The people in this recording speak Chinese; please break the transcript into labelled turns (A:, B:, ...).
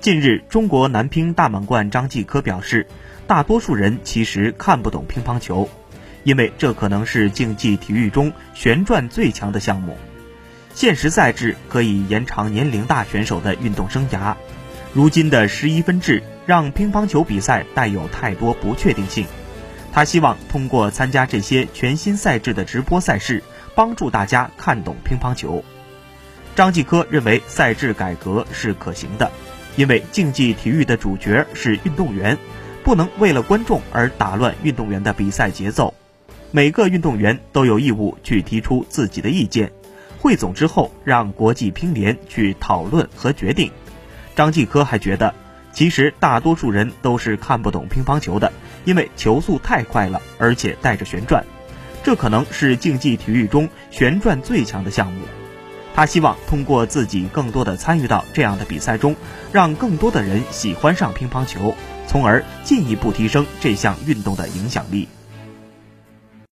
A: 近日，中国男乒大满贯张继科表示，大多数人其实看不懂乒乓球，因为这可能是竞技体育中旋转最强的项目。现实赛制可以延长年龄大选手的运动生涯，如今的十一分制让乒乓球比赛带有太多不确定性。他希望通过参加这些全新赛制的直播赛事，帮助大家看懂乒乓球。张继科认为赛制改革是可行的，因为竞技体育的主角是运动员，不能为了观众而打乱运动员的比赛节奏。每个运动员都有义务去提出自己的意见。汇总之后，让国际乒联去讨论和决定。张继科还觉得，其实大多数人都是看不懂乒乓球的，因为球速太快了，而且带着旋转，这可能是竞技体育中旋转最强的项目。他希望通过自己更多的参与到这样的比赛中，让更多的人喜欢上乒乓球，从而进一步提升这项运动的影响力。